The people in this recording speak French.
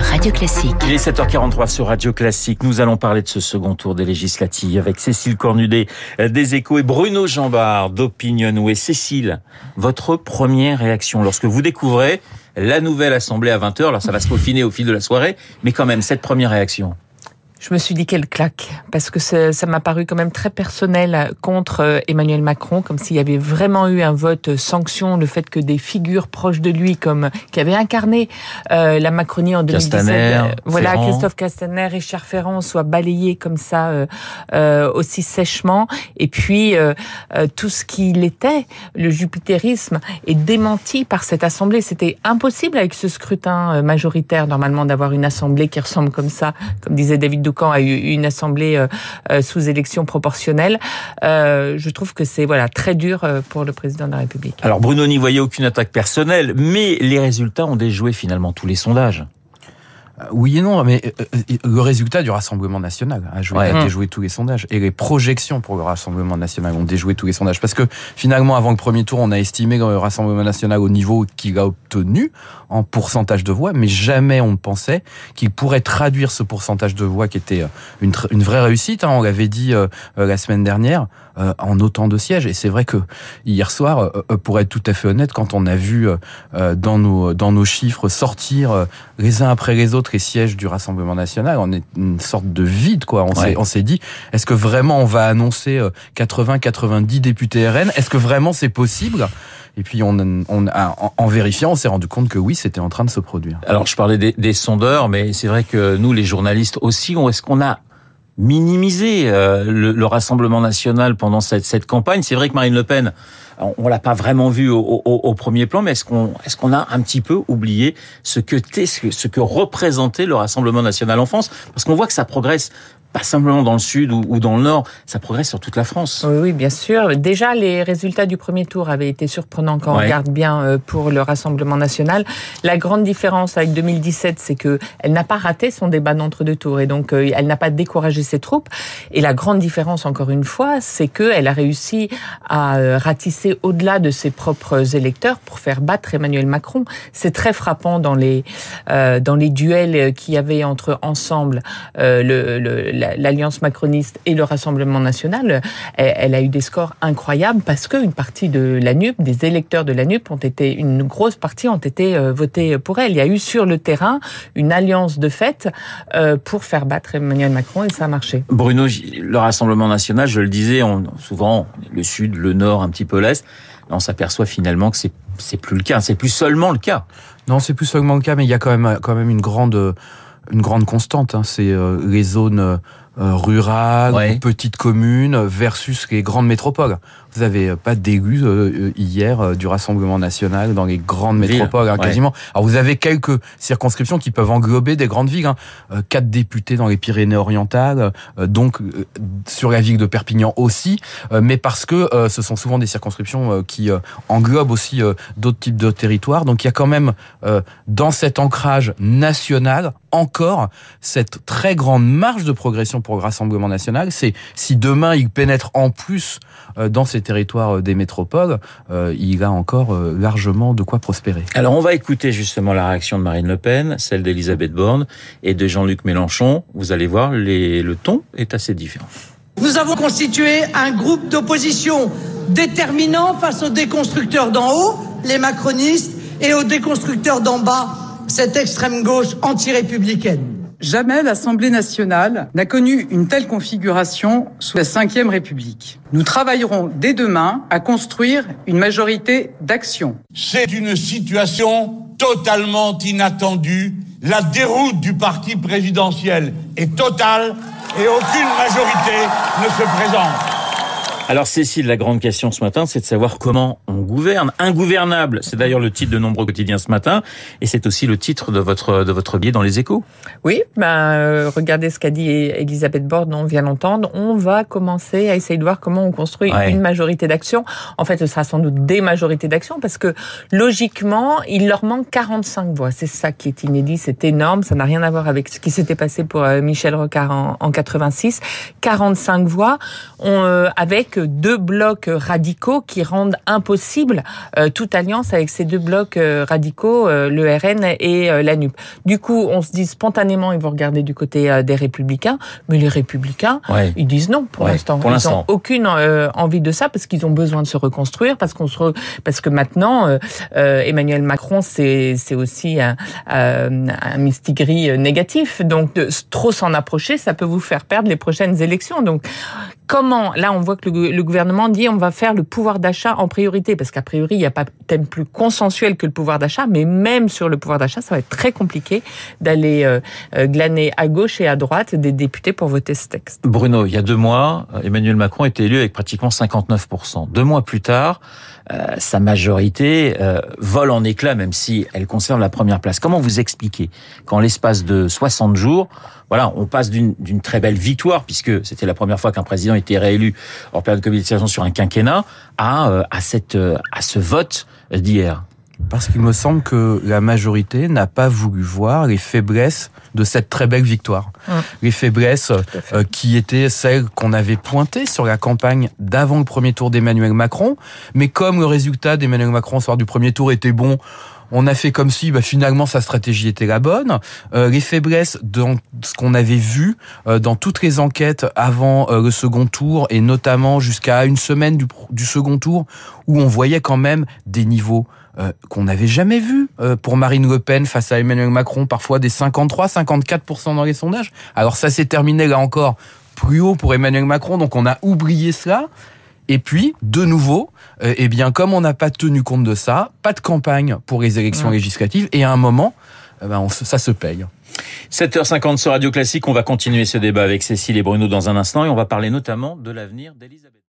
Radio Classique. Il est 7h43 sur Radio Classique. Nous allons parler de ce second tour des législatives avec Cécile Cornudet euh, des Échos et Bruno Jambard d'Opinionway. Cécile, votre première réaction lorsque vous découvrez la nouvelle assemblée à 20h, alors ça va se peaufiner au fil de la soirée, mais quand même, cette première réaction je me suis dit quelle claque, parce que ça m'a paru quand même très personnel contre euh, Emmanuel Macron, comme s'il y avait vraiment eu un vote sanction, le fait que des figures proches de lui, comme qui avaient incarné euh, la Macronie en 2017, Castaner, euh, voilà, Ferrand. Christophe Castaner, Richard Ferrand, soient balayés comme ça euh, euh, aussi sèchement, et puis euh, euh, tout ce qu'il était, le jupitérisme, est démenti par cette assemblée. C'était impossible avec ce scrutin euh, majoritaire normalement d'avoir une assemblée qui ressemble comme ça, comme disait David Doucan, a eu une assemblée euh, euh, sous élection proportionnelle. Euh, je trouve que c'est voilà très dur pour le président de la République. Alors Bruno n'y voyait aucune attaque personnelle, mais les résultats ont déjoué finalement tous les sondages. Euh, Oui et non, mais euh, euh, le résultat du Rassemblement national a, joué, Ouais. a déjoué tous les sondages. Et les projections pour le Rassemblement national ont déjoué tous les sondages. Parce que finalement, avant le premier tour, on a estimé le Rassemblement national au niveau qu'il a obtenu en pourcentage de voix, mais jamais on ne pensait qu'il pourrait traduire ce pourcentage de voix qui était une, vraie réussite. hein. on l'avait dit euh, la semaine dernière, euh, en autant de sièges. Et c'est vrai que hier soir, euh, pour être tout à fait honnête, quand on a vu dans nos dans nos chiffres sortir les uns après les autres les sièges du Rassemblement national, on est une sorte de vide quoi. On Ouais. s'est dit est-ce que vraiment on va annoncer 80 90 députés RN Est-ce que vraiment c'est possible? Et puis on, on a, en, en vérifiant, on s'est rendu compte que oui, c'était en train de se produire. Alors je parlais des, des sondeurs, mais c'est vrai que nous, les journalistes aussi, on- est-ce qu'on a minimisé euh, le, le Rassemblement national pendant cette, cette campagne. C'est vrai que Marine Le Pen, on, on l'a pas vraiment vu au, au- au premier plan, mais est-ce qu'on est-ce qu'on a un petit peu oublié ce que ce que, ce que représentait le Rassemblement national en France? Parce qu'on voit que ça progresse pas simplement dans le sud ou, ou dans le nord, ça progresse sur toute la France. Oui, oui, bien sûr. Déjà, les résultats du premier tour avaient été surprenants quand on regarde bien euh, pour le Rassemblement national. La grande différence avec 2017, c'est que elle n'a pas raté son débat d'entre-deux tours et donc euh, elle n'a pas découragé ses troupes. Et la grande différence, encore une fois, c'est qu'elle a réussi à euh, ratisser au-delà de ses propres électeurs pour faire battre Emmanuel Macron. C'est très frappant dans les euh, dans les duels qu'il y avait entre ensemble euh, le, le- l'alliance macroniste et le Rassemblement national. Elle, elle a eu des scores incroyables parce qu'une partie de la NUP, des électeurs de la NUP, ont été une grosse partie ont été euh, votés pour elle. Il y a eu sur le terrain une alliance de fait euh, pour faire battre Emmanuel Macron et ça a marché. Bruno, le Rassemblement national, je le disais, on, souvent le sud, le nord, un petit peu l'est, on s'aperçoit finalement que c'est c'est plus le cas, c'est plus seulement le cas. Non, c'est plus seulement le cas, mais il y a quand même quand même une grande une grande constante. Hein. C'est euh, les zones euh, rurales, Ouais. ou petites communes versus les grandes métropoles. Vous avez euh, pas d'élus euh, euh, hier euh, du Rassemblement national dans les grandes Villes, métropoles, hein, ouais. quasiment. Alors vous avez quelques circonscriptions qui peuvent englober des grandes villes. Hein. Euh, quatre députés dans les Pyrénées-Orientales, euh, donc euh, sur la ville de Perpignan aussi, euh, mais parce que euh, ce sont souvent des circonscriptions euh, qui euh, englobent aussi euh, d'autres types de territoires. Donc il y a quand même euh, dans cet ancrage national encore cette très grande marge de progression pour le Rassemblement national. C'est si demain il pénètre en plus euh, dans ces territoires euh, des métropoles, euh, il a encore largement de quoi prospérer. Alors on va écouter justement la réaction de Marine Le Pen, celle d'Elisabeth Borne et de Jean-Luc Mélenchon. Vous allez voir, les, le ton est assez différent. Nous avons constitué un groupe d'opposition déterminant face aux déconstructeurs d'en haut, les macronistes, et aux déconstructeurs d'en bas, cette extrême gauche anti-républicaine. Jamais l'Assemblée nationale n'a connu une telle configuration sous la Ve République. Nous travaillerons dès demain à construire une majorité d'action. C'est une situation totalement inattendue. La déroute du parti présidentiel est totale et aucune majorité ne se présente. Alors Cécile, la grande question ce matin, c'est de savoir comment on gouverne. Ingouvernable, c'est d'ailleurs le titre de nombreux quotidiens ce matin, et c'est aussi le titre de votre de votre billet dans les Échos. Oui, ben euh, regardez ce qu'a dit Elisabeth Borne, on vient d'entendre. On va commencer à essayer de voir comment on construit Ouais. une majorité d'action. En fait, ce sera sans doute des majorités d'action parce que logiquement, il leur manque 45 voix. C'est ça qui est inédit, c'est énorme. Ça n'a rien à voir avec ce qui s'était passé pour euh, Michel Rocard en, en 86. 45 voix, on, euh, avec avec deux blocs radicaux qui rendent impossible euh, toute alliance avec ces deux blocs euh, radicaux, euh, le RN et la NUP. Du coup, on se dit spontanément, ils vont regarder du côté des Républicains, mais les Républicains, Ouais. ils disent non pour Ouais, l'instant. Ils n'ont aucune envie de ça parce qu'ils ont besoin de se reconstruire, parce qu'on se re- parce que maintenant euh, Emmanuel Macron c'est c'est aussi un, un mistigris euh, négatif. Donc de trop s'en approcher, ça peut vous faire perdre les prochaines élections. Donc comment là on voit que le, gou- le gouvernement dit on va faire le pouvoir d'achat en priorité parce qu'a priori il n'y a pas thème plus consensuel que le pouvoir d'achat, mais même sur le pouvoir d'achat, ça va être très compliqué d'aller euh, euh, glaner à gauche et à droite des députés pour voter ce texte. Bruno, il y a deux mois, Emmanuel Macron était élu avec pratiquement 59%. Deux mois plus tard, euh, sa majorité euh, vole en éclats, même si elle conserve la première place. Comment vous expliquez qu'en l'espace de 60 jours, voilà, on passe d'une d'une très belle victoire, puisque c'était la première fois qu'un président était réélu hors période de Covid-19 sur un quinquennat, à, euh, à, cette, euh, à ce vote d'hier Parce qu'il me semble que la majorité n'a pas voulu voir les faiblesses de cette très belle victoire. Hum. Les faiblesses euh, qui étaient celles qu'on avait pointées sur la campagne d'avant le premier tour d'Emmanuel Macron. Mais comme le résultat d'Emmanuel Macron au soir du premier tour était bon, on a fait comme si bah, finalement sa stratégie était la bonne. Euh, les faiblesses dans ce qu'on avait vu euh, dans toutes les enquêtes avant euh, le second tour et notamment jusqu'à une semaine du, du second tour où on voyait quand même des niveaux euh, qu'on n'avait jamais vus euh, pour Marine Le Pen face à Emmanuel Macron, parfois des 53, 54% dans les sondages. Alors ça s'est terminé là encore plus haut pour Emmanuel Macron, donc on a oublié cela. Et puis, de nouveau, euh, eh bien, comme on n'a pas tenu compte de ça, pas de campagne pour les élections Ouais. législatives, et à un moment, eh ben, on ça se paye. 7h50 sur Radio Classique, on va continuer ce débat avec Cécile et Bruno dans un instant et on va parler notamment de l'avenir d'Elisabeth.